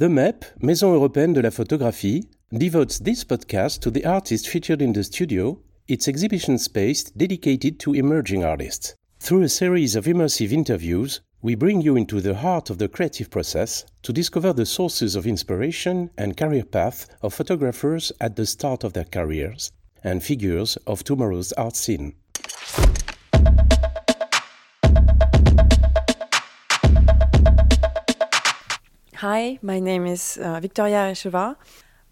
The MEP, Maison Européenne de la Photographie, devotes this podcast to the artists featured in the studio, its exhibition space dedicated to emerging artists. Through a series of immersive interviews, we bring you into the heart of the creative process to discover the sources of inspiration and career path of photographers at the start of their careers and figures of tomorrow's art scene. Hi, my name is uh, Victoria Aresheva.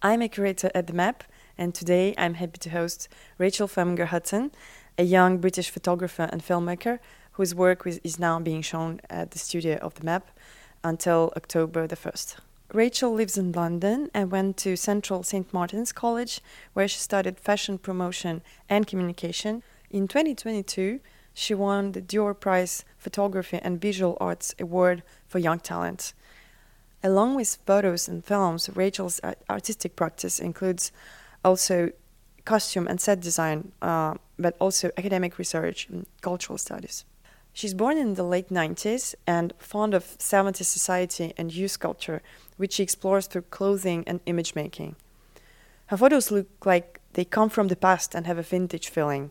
I'm a curator at the MEP, and today I'm happy to host Rachel Fleminger Hudson, a young British photographer and filmmaker whose work is now being shown at the studio of the MEP until October the 1st. Rachel lives in London and went to Central St. Martin's College, where she studied fashion promotion and communication. In 2022, she won the Dior Prize Photography and Visual Arts Award for Young Talent. Along with photos and films, Rachel's artistic practice includes also costume and set design, uh, but also academic research and cultural studies. She's born in the late 90s and fond of 70s society and youth culture, which she explores through clothing and image making. Her photos look like they come from the past and have a vintage feeling.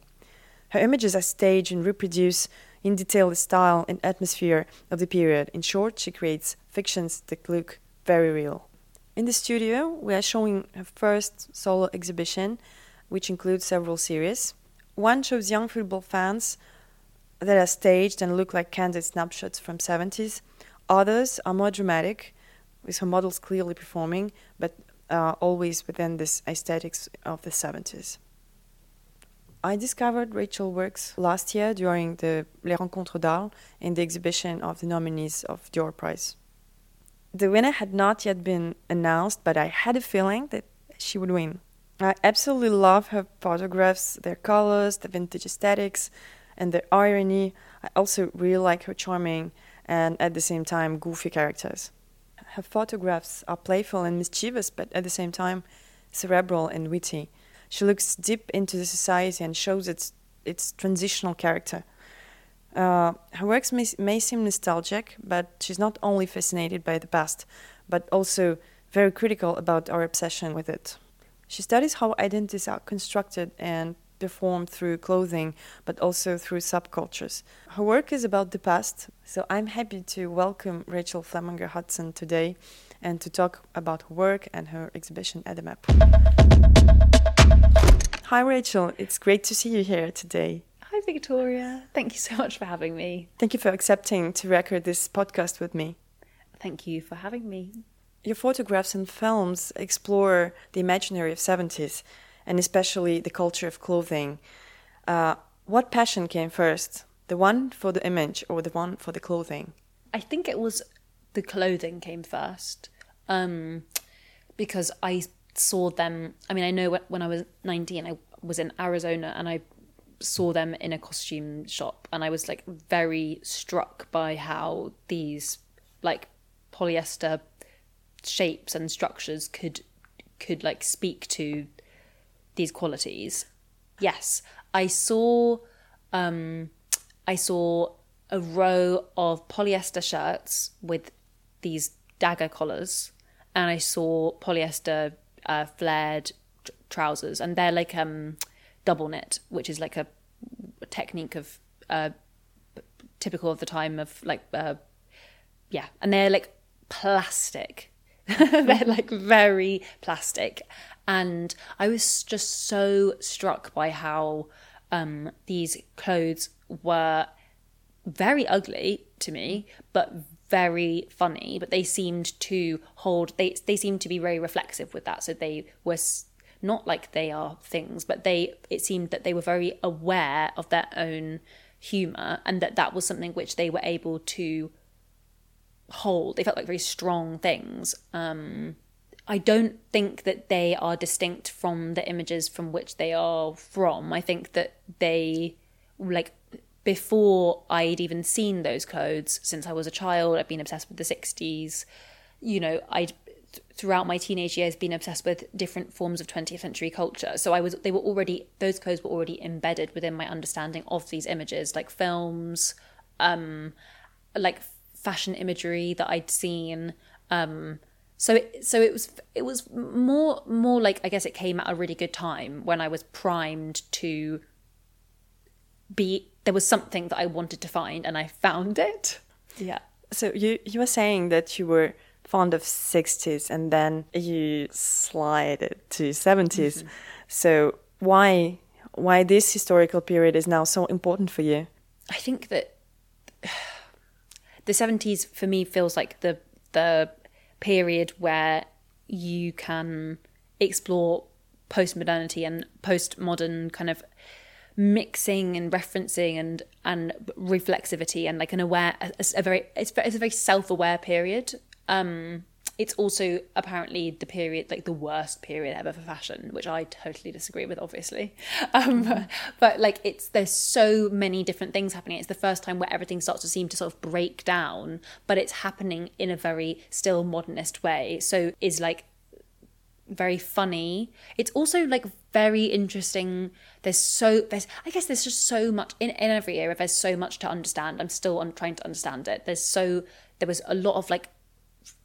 Her images are staged and reproduce in detail the style and atmosphere of the period. In short, she creates fictions that look very real. In the studio, we are showing her first solo exhibition, which includes several series. One shows young football fans that are staged and look like candid snapshots from 70s. Others are more dramatic, with her models clearly performing, but uh, always within this aesthetics of the 70s. I discovered Rachel works last year during the Les Rencontres d'Arles in the exhibition of the nominees of Dior Prize. The winner had not yet been announced, but I had a feeling that she would win. I absolutely love her photographs, their colors, the vintage aesthetics, and their irony. I also really like her charming and at the same time goofy characters. Her photographs are playful and mischievous, but at the same time cerebral and witty. She looks deep into the society and shows its its transitional character. Uh, her works may, may seem nostalgic, but she's not only fascinated by the past, but also very critical about our obsession with it. She studies how identities are constructed and performed through clothing, but also through subcultures. Her work is about the past, so I'm happy to welcome Rachel Fleminger Hudson today and to talk about her work and her exhibition at the MEP. Hi, Rachel. It's great to see you here today. Hi, Victoria. Thank you so much for having me. Thank you for accepting to record this podcast with me. Thank you for having me. Your photographs and films explore the imaginary of 70s and especially the culture of clothing. Uh, what passion came first, the one for the image or the one for the clothing? I think it was the clothing came first um, because I saw them. I mean, I know when I was 19, I was in Arizona and I saw them in a costume shop and I was like very struck by how these like polyester shapes and structures could could like speak to these qualities. Yes, I saw um I saw a row of polyester shirts with these dagger collars and I saw polyester uh, flared tr- trousers, and they're like um, double knit, which is like a, a technique of uh, typical of the time of like uh, yeah, and they're like plastic. they're like very plastic, and I was just so struck by how um, these clothes were very ugly to me, but very funny, but they seemed to hold they they seemed to be very reflexive with that. So they were not like they are things, but they it seemed that they were very aware of their own humor and that that was something which they were able to hold. They felt like very strong things. Um, I don't think that they are distinct from the images from which they are from. I think that they like before I'd even seen those clothes since I was a child. I've been obsessed with the 60s. You know, I'd throughout my teenage years been obsessed with different forms of 20th century culture. So I was they were already those clothes were already embedded within my understanding of these images like films, um like fashion imagery that I'd seen um So it, so it was it was more more like I guess it came at a really good time when I was primed to be there was something that I wanted to find and I found it. Yeah. So you you were saying that you were fond of 60s and then you slide to 70s. Mm-hmm. So why why this historical period is now so important for you? I think that the 70s for me feels like the the period where you can explore post-modernity and post-modern kind of mixing and referencing and and reflexivity and like an aware a, a very it's, it's a very self-aware period. Um it's also apparently the period like the worst period ever for fashion which i totally disagree with obviously. Um but like it's there's so many different things happening. It's the first time where everything starts to seem to sort of break down but it's happening in a very still modernist way. So is like very funny. It's also like very interesting. There's so there's I guess there's just so much in, in every era. There's so much to understand. I'm still on trying to understand it. There's so there was a lot of like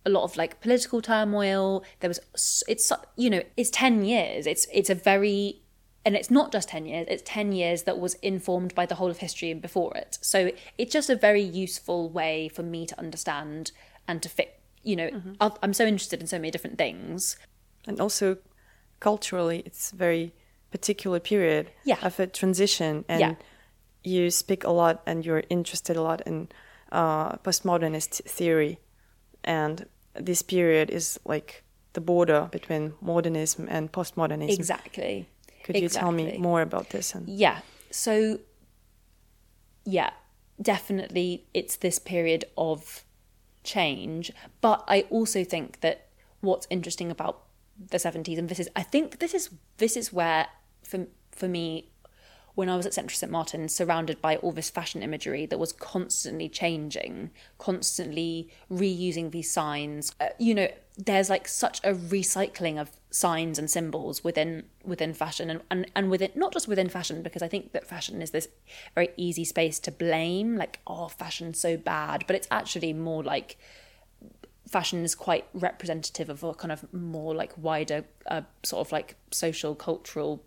a lot of like political turmoil. There was it's you know it's ten years. It's it's a very and it's not just 10 years it's 10 years that was informed by the whole of history and before it so it's just a very useful way for me to understand and to fit you know mm-hmm. i'm so interested in so many different things and also culturally it's very particular period yeah. of a transition and yeah. you speak a lot and you're interested a lot in uh, postmodernist theory. And this period is like the border between modernism and postmodernism. Exactly. Could you tell me more about this and yeah. So yeah definitely it's this period of change. But i also think that what's interesting about the 70s and this is i think this is this is where for for me when I was at Central St Martin, surrounded by all this fashion imagery that was constantly changing, constantly reusing these signs. Uh, you know, there's like such a recycling of signs and symbols within within fashion and, and, and within not just within fashion, because I think that fashion is this very easy space to blame, like, oh, fashion's so bad. But it's actually more like fashion is quite representative of a kind of more like wider uh, sort of like social cultural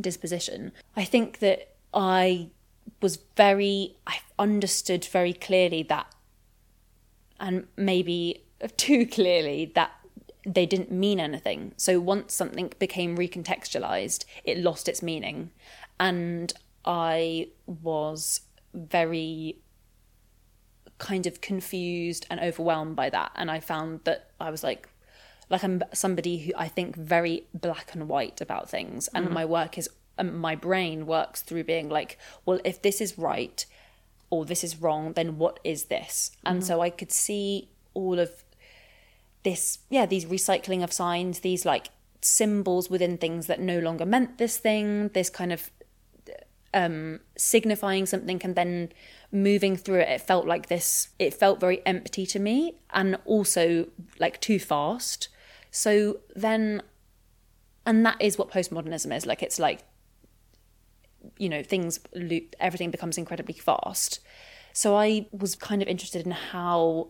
disposition. I think that I was very I understood very clearly that and maybe too clearly that they didn't mean anything. So once something became recontextualized, it lost its meaning. And I was very kind of confused and overwhelmed by that. And I found that I was like, like I'm somebody who I think very black and white about things, and mm-hmm. my work is um, my brain works through being like, well, if this is right or this is wrong, then what is this? Mm-hmm. And so I could see all of this, yeah, these recycling of signs, these like symbols within things that no longer meant this thing, this kind of um, signifying something and then moving through it, it felt like this, it felt very empty to me and also like too fast. So then, and that is what postmodernism is like, it's like, you know, things, everything becomes incredibly fast. So I was kind of interested in how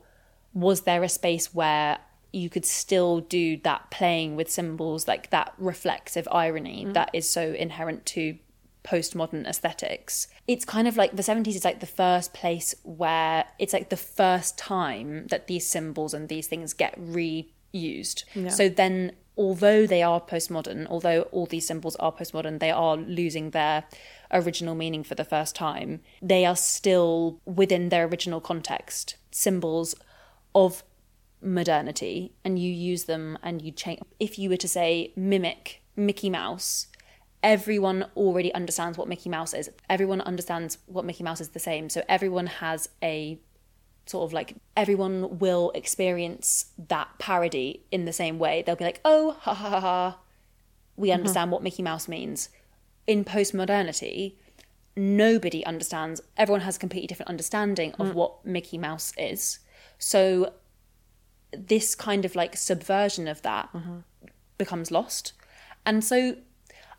was there a space where you could still do that playing with symbols, like that reflexive irony mm. that is so inherent to postmodern aesthetics. It's kind of like the 70s is like the first place where it's like the first time that these symbols and these things get reused. Yeah. So then, although they are postmodern, although all these symbols are postmodern, they are losing their original meaning for the first time. They are still within their original context, symbols of modernity, and you use them and you change. If you were to say mimic Mickey Mouse, everyone already understands what Mickey Mouse is. Everyone understands what Mickey Mouse is the same. So everyone has a sort of like everyone will experience that parody in the same way. They'll be like, "Oh, ha ha ha ha." We mm-hmm. understand what Mickey Mouse means. In postmodernity, nobody understands. Everyone has a completely different understanding of mm. what Mickey Mouse is. So this kind of like subversion of that mm-hmm. becomes lost. And so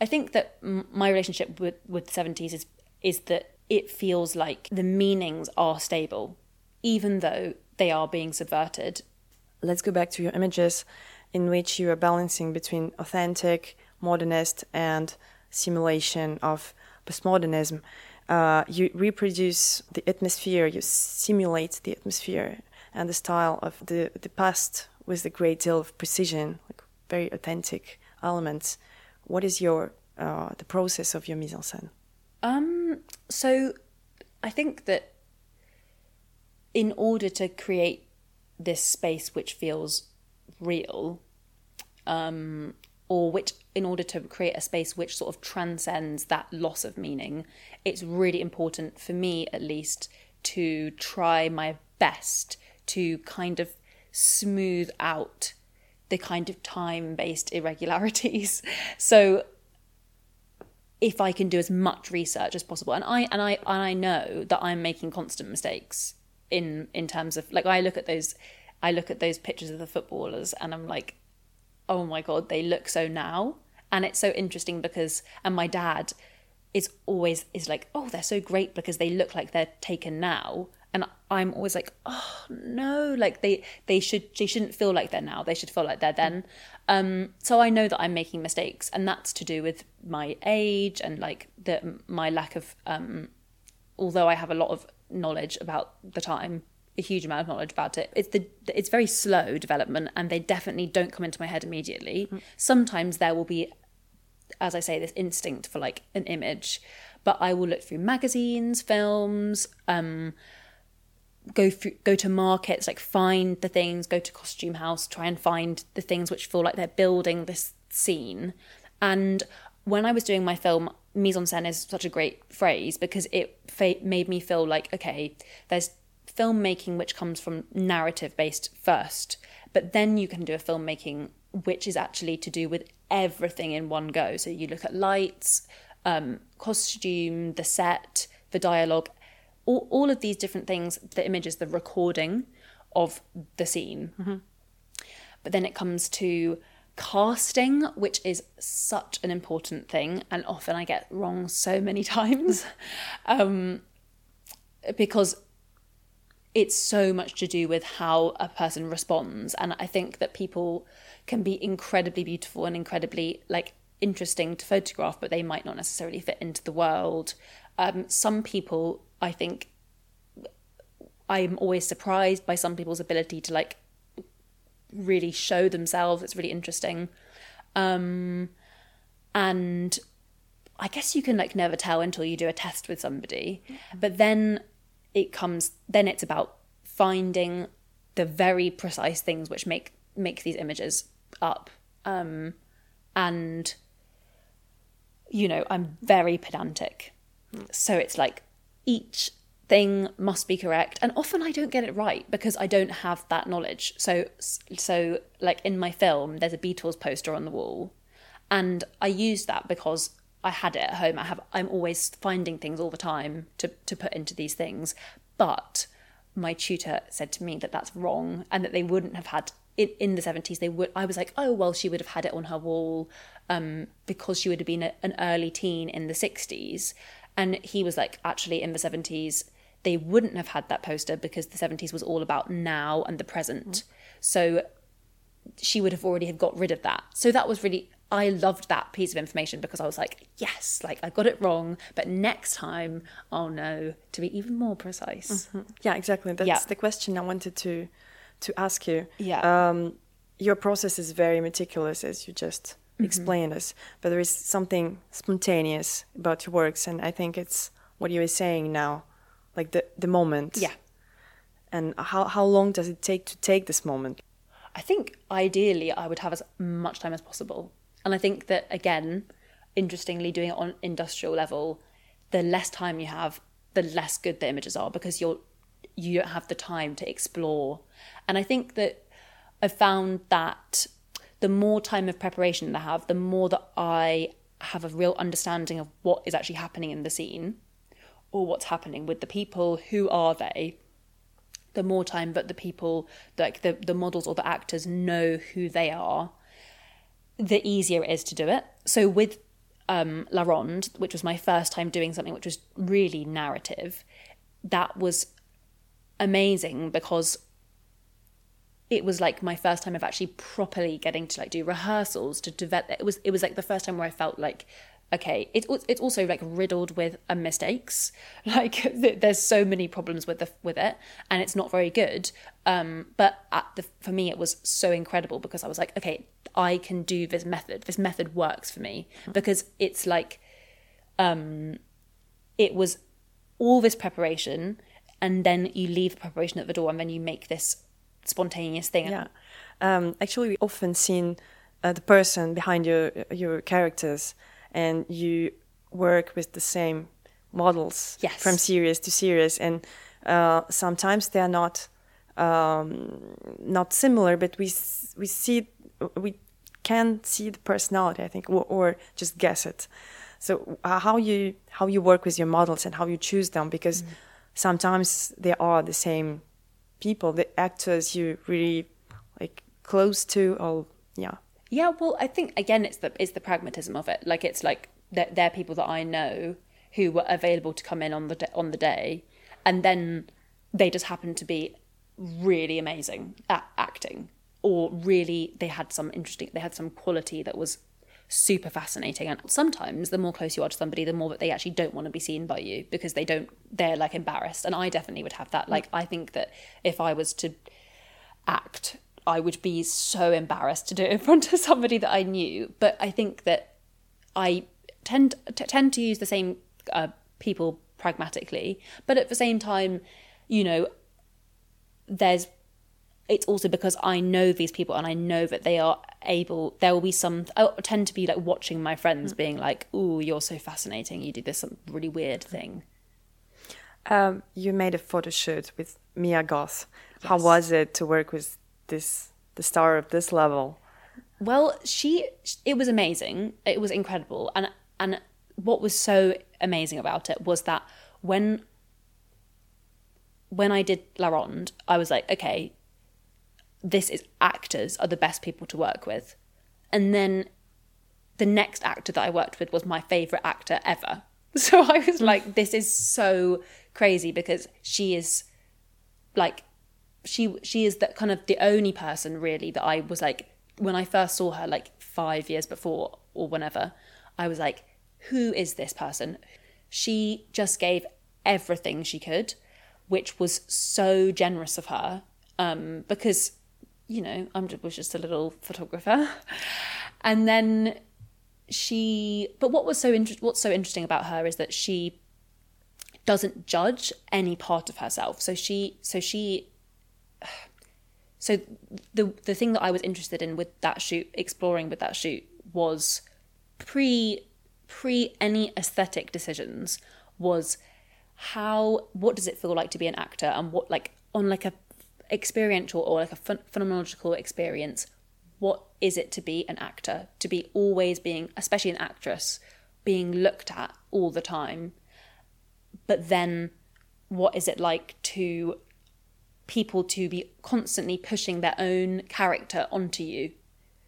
I think that my relationship with with the seventies is is that it feels like the meanings are stable, even though they are being subverted. let's go back to your images in which you are balancing between authentic, modernist, and simulation of postmodernism. Uh, you reproduce the atmosphere, you simulate the atmosphere and the style of the, the past with a great deal of precision, like very authentic elements. What is your uh, the process of your mise en scène? Um, so I think that in order to create this space which feels real, um, or which in order to create a space which sort of transcends that loss of meaning, it's really important for me at least to try my best to kind of smooth out the kind of time based irregularities. So if I can do as much research as possible, and I and I and I know that I'm making constant mistakes in in terms of like I look at those I look at those pictures of the footballers and I'm like, oh my god, they look so now, and it's so interesting because and my dad is always is like, oh, they're so great because they look like they're taken now, and I'm always like, oh no, like they they should they shouldn't feel like they're now. They should feel like they're then. Um, so I know that I'm making mistakes, and that's to do with my age and like the my lack of. Um, although I have a lot of knowledge about the time, a huge amount of knowledge about it. It's the it's very slow development, and they definitely don't come into my head immediately. Mm. Sometimes there will be, as I say, this instinct for like an image, but I will look through magazines, films. Um, go through go to markets like find the things go to costume house try and find the things which feel like they're building this scene and when i was doing my film mise en scène is such a great phrase because it fa- made me feel like okay there's filmmaking which comes from narrative based first but then you can do a filmmaking which is actually to do with everything in one go. So you look at lights um, costume the set the dialogue all, all of these different things the images the recording of the scene. Mm-hmm. but then it comes to casting which is such an important thing and often i get wrong so many times. Um, because it's so much to do with how a person responds. And i think that people can be incredibly beautiful and incredibly like interesting to photograph but they might not necessarily fit into the world um, some people I think I'm always surprised by some people's ability to like really show themselves. It's really interesting. Um, and I guess you can like never tell until you do a test with somebody. Mm-hmm. But then it comes then it's about finding the very precise things which make make these images up. Um, and you know, I'm very pedantic. So it's like each thing must be correct and often i don't get it right because i don't have that knowledge so so like in my film there's a beatles poster on the wall and i use that because i had it at home i have i'm always finding things all the time to to put into these things but my tutor said to me that that's wrong and that they wouldn't have had in, in the 70s they would i was like oh well she would have had it on her wall um, because she would have been a, an early teen in the 60s and he was like, actually, in the 70s, they wouldn't have had that poster because the 70s was all about now and the present. Mm. So she would have already have got rid of that. So that was really I loved that piece of information because I was like, yes, like I got it wrong, but next time I'll know to be even more precise. Mm-hmm. Yeah, exactly. That's yeah. the question I wanted to to ask you. Yeah. Um, your process is very meticulous, as you just mm-hmm. explain us. But there is something spontaneous about your works, and I think it's what you were saying now, like the the moment. Yeah. And how how long does it take to take this moment? I think ideally I would have as much time as possible, and I think that again, interestingly, doing it on industrial level, the less time you have, the less good the images are because you're you don't have the time to explore. And I think that I've found that the more time of preparation that I have, the more that I have a real understanding of what is actually happening in the scene or what's happening with the people, who are they, the more time that the people, like the, the models or the actors know who they are, the easier it is to do it. So with um, La Ronde, which was my first time doing something which was really narrative, that was amazing because it was like my first time of actually properly getting to like do rehearsals to develop it was it was like the first time where I felt like okay it's it's also like riddled with uh, mistakes. Like there's so many problems with the with it and it's not very good. Um but at the for me it was so incredible because I was like okay I can do this method. This method works for me because it's like um it was all this preparation and then you leave the preparation at the door and then you make this spontaneous thing. Yeah. Um, actually, we often seen uh, the person behind your your characters, and you work with the same models Yes. from series to series, and uh, sometimes they are not um, not similar, but we we see we can see the personality, I think, or, or just guess it. So uh, how you how you work with your models and how you choose them, because sometimes they are the same people, the actors you really like close to, or yeah, Yeah, well, I think again, it's the it's the pragmatism of it. Like it's like they're, they're people that I know who were available to come in on the on the day, and then they just happened to be really amazing at acting, or really they had some interesting, they had some quality that was super fascinating. And sometimes the more close you are to somebody, the more that they actually don't want to be seen by you because they don't, they're like embarrassed. And I definitely would have that. Like I think that if I was to act, I would be so embarrassed to do it in front of somebody that I knew. But I think that I tend t- tend to use the same uh, people pragmatically, but at the same time, you know, there's it's also because I know these people and I know that they are able. There will be some. I tend to be like watching my friends being like, "Ooh, you're so fascinating. You did this some really weird thing." Um, you made a photo shoot with Mia Goth. How was it to work with this the star of this level? Well, she it was amazing. It was incredible. And and what was so amazing about it was that when when I did La Ronde, I was like, okay, this is actors are the best people to work with. And then the next actor that I worked with was my favorite actor ever. So I was like, this is so crazy because she is like she she is that kind of the only person really that I was like when I first saw her like 5 years before or whenever I was like who is this person she just gave everything she could which was so generous of her um because you know I'm just, was just a little photographer. And then she but what was so inter- what's so interesting about her is that she doesn't judge any part of herself. So she so she so the the thing that I was interested in with that shoot, exploring with that shoot, was pre pre any aesthetic decisions was how what does it feel like to be an actor and what like on like a experiential or like a phen- phenomenological experience what is it to be an actor? To be always being especially an actress being looked at all the time. But then what is it like to people to be constantly pushing their own character onto you?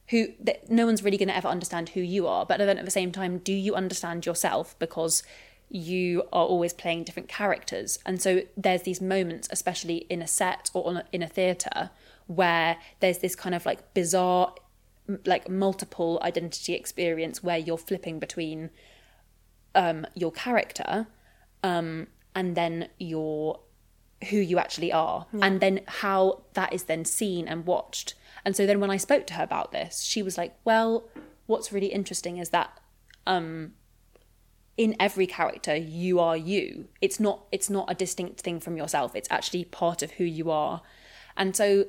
Who that no one's really going to ever understand who you are but then at the same time do you understand yourself? Because you are always playing different characters. And so there's these moments especially in a set or on a, in a theater where there's this kind of like bizarre like multiple identity experience where you're flipping between um your character um and then your who you actually are. And then how that is then seen and watched. And so then when i spoke to her about this she was like well what's really interesting is that um in every character you are you. It's not it's not a distinct thing from yourself. It's actually part of who you are. And so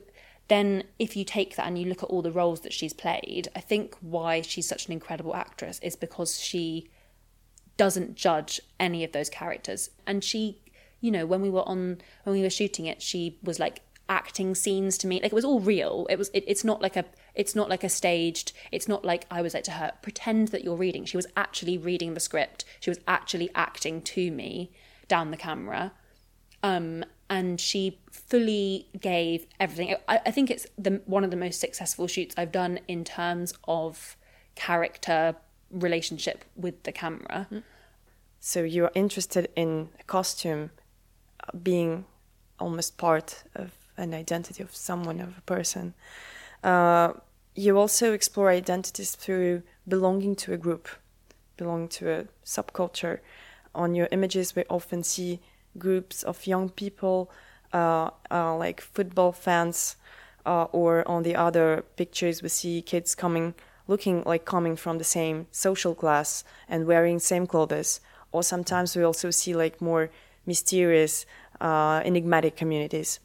then if you take that and you look at all the roles that she's played i think why she's such an incredible actress is because she doesn't judge any of those characters. And she you know when we were on when we were shooting it she was like acting scenes to me. Like it was all real. It was it, it's not like a it's not like a staged it's not like i was like to her. Pretend that you're reading. She was actually reading the script. She was actually acting to me down the camera. Um and she fully gave everything. I, I think it's the one of the most successful shoots i've done in terms of character relationship with the camera. So you're interested in costume being almost part of an identity of someone, of a person. Uh, you also explore identities through belonging to a group, belonging to a subculture. On your images, we often see groups of young people, uh, uh, like football fans, uh, or on the other pictures, we see kids coming, looking like coming from the same social class and wearing same clothes. Or sometimes we also see like more mysterious, uh, enigmatic communities.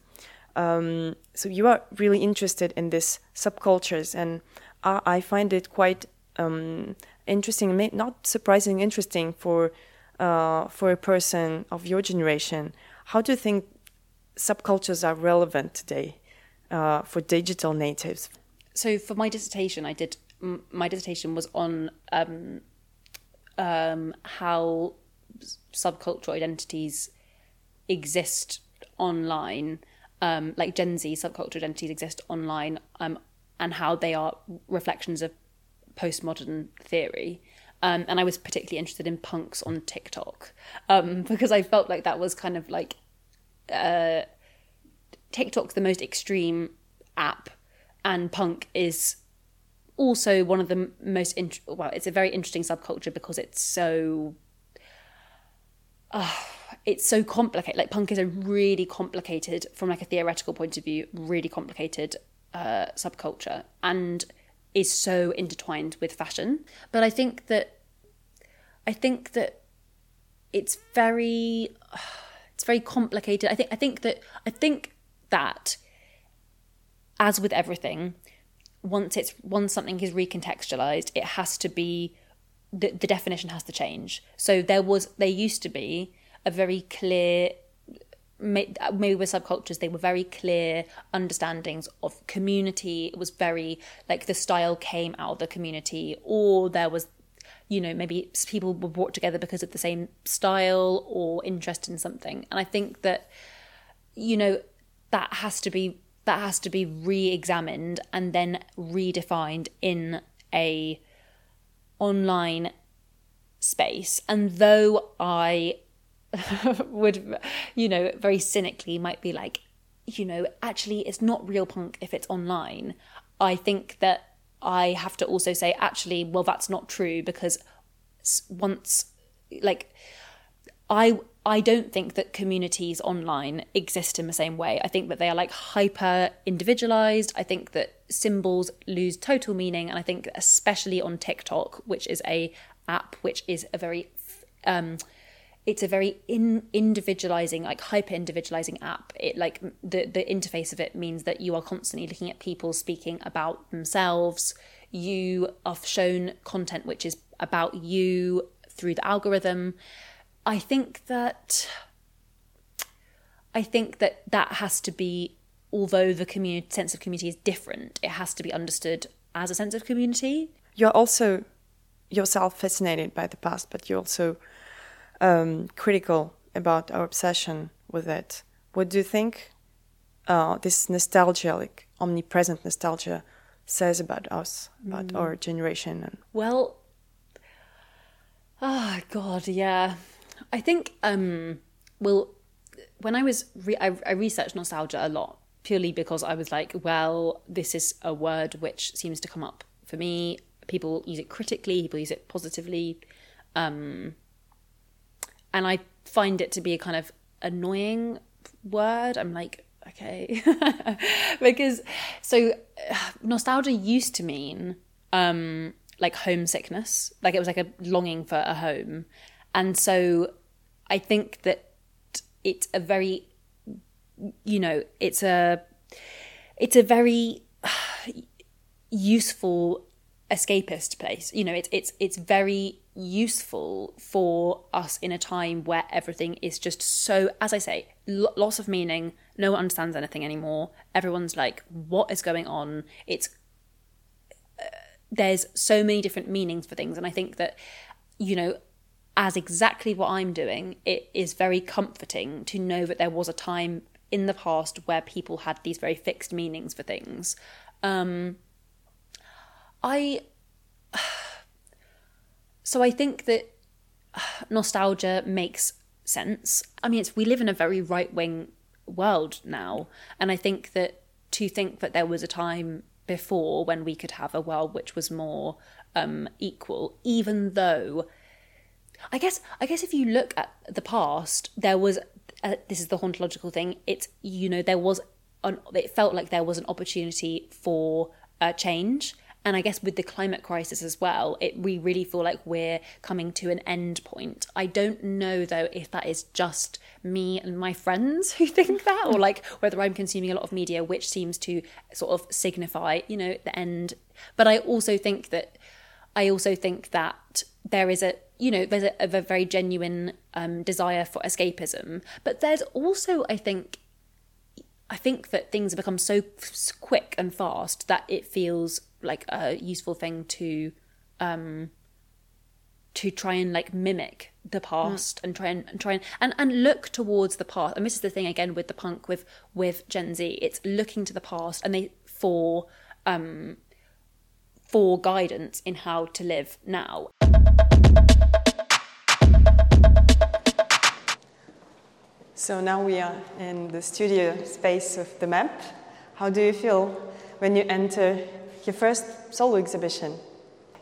Um, so you are really interested in these subcultures, and I, I find it quite um, interesting, not surprising, interesting for uh, for a person of your generation. How do you think subcultures are relevant today uh, for digital natives? So for my dissertation, I did my dissertation was on um, um, how subcultural identities exist online, um, like Gen Z subcultural identities exist online, um, and how they are reflections of postmodern theory. Um, and I was particularly interested in punks on TikTok um, because I felt like that was kind of like uh, TikTok's the most extreme app, and punk is also one of the most int- well. It's a very interesting subculture because it's so. Uh, it's so complicated. Like punk is a really complicated, from like a theoretical point of view, really complicated uh, subculture, and is so intertwined with fashion. But I think that I think that it's very it's very complicated. I think I think that I think that as with everything, once it's once something is recontextualized, it has to be the, the definition has to change. So there was there used to be a very clear maybe with subcultures they were very clear understandings of community. It was very like the style came out of the community or there was you know maybe people were brought together because of the same style or interest in something. And i think that you know that has to be that has to be re-examined and then redefined in a online space. And though i would, you know, very cynically might be like, you know, actually, it's not real punk if it's online. I think that I have to also say, actually, well, that's not true because once, like, I I don't think that communities online exist in the same way. I think that they are like hyper individualized. I think that symbols lose total meaning, and I think especially on TikTok, which is a app which is a very um, it's a very in individualizing like hyper individualizing app. It like the the interface of it means that you are constantly looking at people speaking about themselves. You are shown content which is about you through the algorithm. I think that i think that that has to be although the community sense of community is different it has to be understood as a sense of community. You're also yourself fascinated by the past but you also um, critical about our obsession with it. What do you think uh, this nostalgia, like omnipresent nostalgia, says about us, about mm. our generation? Well, oh God, yeah. I think, um, well, when I was, re- I, I researched nostalgia a lot purely because I was like, well, this is a word which seems to come up for me. People use it critically, people use it positively. Um, and I find it to be a kind of annoying word. I'm like, okay, because so nostalgia used to mean um, like homesickness, like it was like a longing for a home, and so I think that it's a very, you know, it's a, it's a very useful escapist place. You know, it's it's it's very useful for us in a time where everything is just so, as I say, loss of meaning. No one understands anything anymore. Everyone's like, what is going on? It's uh, there's so many different meanings for things, and I think that you know. As exactly what I'm doing, it is very comforting to know that there was a time in the past where people had these very fixed meanings for things. Um, I so I think that nostalgia makes sense. I mean, it's we live in a very right wing world now. And I think that to think that there was a time before when we could have a world which was more um, equal, even though I guess I guess if you look at the past, there was uh, this is the hauntological thing. It's you know there was an, it felt like there was an opportunity for uh, change and I guess with the climate crisis as well, it we really feel like we're coming to an end point. I don't know though if that is just me and my friends who think that, or like whether I'm consuming a lot of media which seems to sort of signify, you know, the end. But I also think that I also think that there is a you know there's a, a very genuine um, desire for escapism, but there's also I think I think that things have become so quick and fast that it feels like a useful thing to um to try and like mimic the past mm. and try and, and try and, and and look towards the past. And this is the thing again with the punk with with gen z. It's looking to the past and they for um for guidance in how to live now. So now we are in the studio space of the MEP. How do you feel when you enter your first solo exhibition.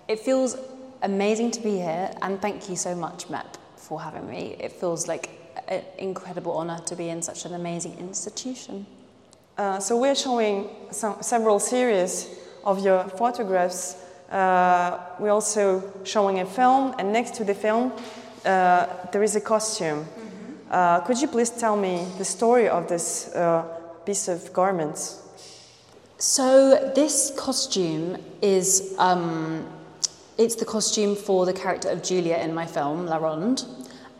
It feels amazing to be here, and thank you so much, MEP, for having me. It feels like an incredible honour to be in such an amazing institution. Uh, so we're showing some, several series of your photographs. Uh, we're also showing a film, and next to the film, uh, there is a costume. Mm-hmm. could you please tell me the story of this uh, piece of garments? So this costume is um, it's the costume for the character of Julia in my film La Ronde,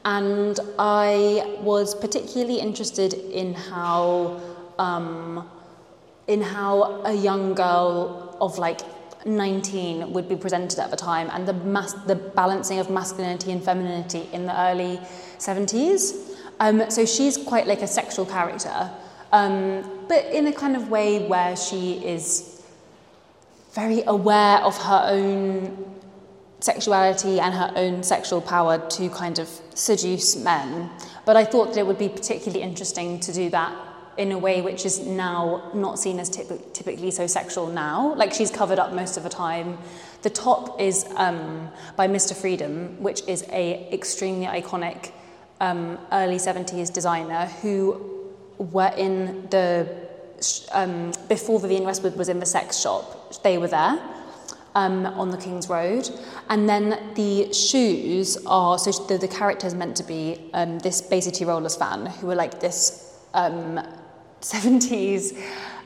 and I was particularly interested in how um, in how a young girl of like 19 would be presented at the time and the mas- the balancing of masculinity and femininity in the early 70s. Um, so she's quite like a sexual character. Um, but in a kind of way where she is very aware of her own sexuality and her own sexual power to kind of seduce men. But I thought that it would be particularly interesting to do that in a way which is now not seen as typ- typically so sexual now. Like she's covered up most of the time. The top is um, by Mr. Freedom, which is a extremely iconic um, early 70s designer who were in the um, before Vivienne Westwood was in the sex shop. They were there um, on the King's Road, and then the shoes are so the, the character is meant to be um, this Bay City Rollers fan who were like this um, 70s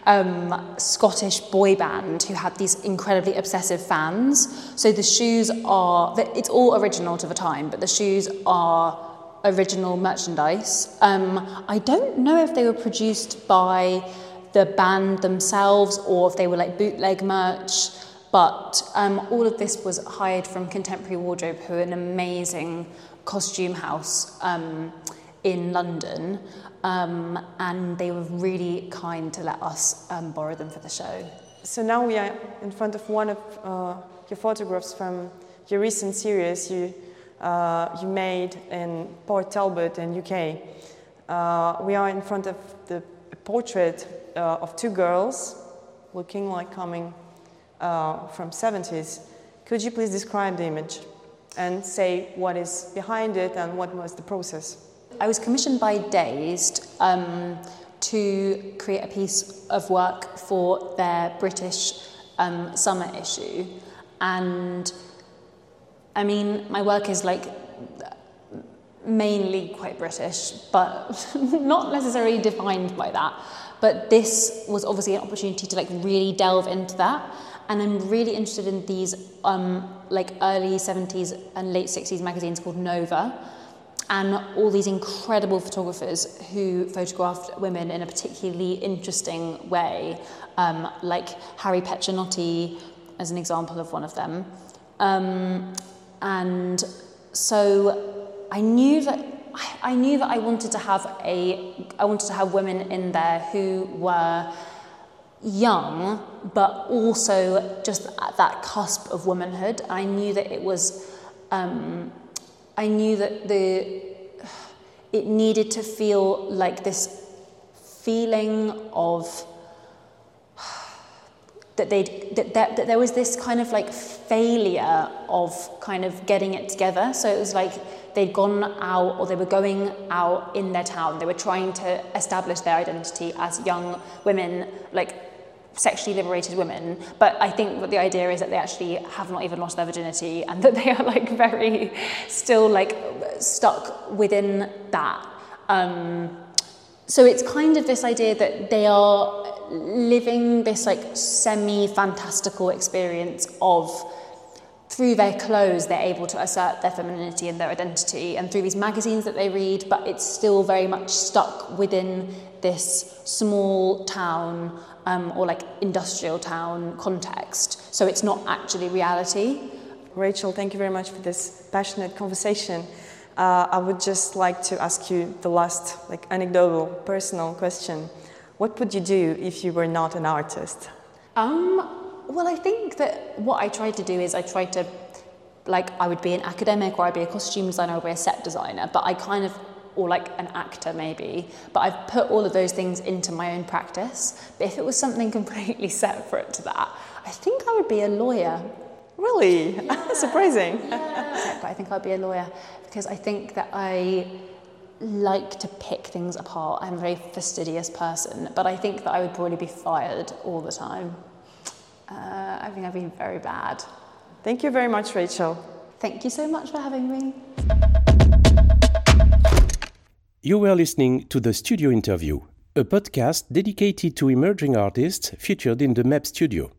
um, Scottish boy band who had these incredibly obsessive fans. So the shoes are, it's all original to the time, but the shoes are original merchandise. Um, I don't know if they were produced by the band themselves or if they were like bootleg merch, but um, all of this was hired from Contemporary Wardrobe, who are an amazing costume house um, in London. Um, and they were really kind to let us um, borrow them for the show. So now we are in front of one of uh, your photographs from your recent series. You uh, you made in Port Talbot in UK. Uh, we are in front of the portrait uh, of two girls looking like coming uh, from 70s. Could you please describe the image and say what is behind it and what was the process? I was commissioned by Dazed um, to create a piece of work for their British um, summer issue and I mean, my work is like mainly quite British, but not necessarily defined by that. But this was obviously an opportunity to like really delve into that. And I'm really interested in these um, like early 70s and late 60s magazines called Nova and all these incredible photographers who photographed women in a particularly interesting way, um, like Harry Peccinotti as an example of one of them. Um, and so I knew that I knew that I wanted to have a I wanted to have women in there who were young but also just at that cusp of womanhood. I knew that it was um, I knew that the it needed to feel like this feeling of that they that, that, that there was this kind of like failure of kind of getting it together. So it was like they'd gone out or they were going out in their town. They were trying to establish their identity as young women, like sexually liberated women. But I think that the idea is that they actually have not even lost their virginity and that they are like very still like stuck within that. Um, so it's kind of this idea that they are living this like semi fantastical experience of through their clothes they're able to assert their femininity and their identity and through these magazines that they read but it's still very much stuck within this small town um, or like industrial town context. So it's not actually reality. Rachel thank you very much for this passionate conversation uh, i would just like to ask you the last like anecdotal personal question what would you do if you were not an artist? Um, well, I think that what I tried to do is I tried to, like, I would be an academic or I'd be a costume designer or I'd be a set designer, but I kind of, or like an actor maybe, but I've put all of those things into my own practice. But if it was something completely separate to that, I think I would be a lawyer. Really? Yeah. Surprising. Yeah. but I think I'll be a lawyer because I think that I like to pick things apart. I'm a very fastidious person, but I think that I would probably be fired all the time. Uh, I think I'd be very bad. Thank you very much, Rachel. Thank you so much for having me. You were listening to the Studio Interview, a podcast dedicated to emerging artists featured in the MEP studio.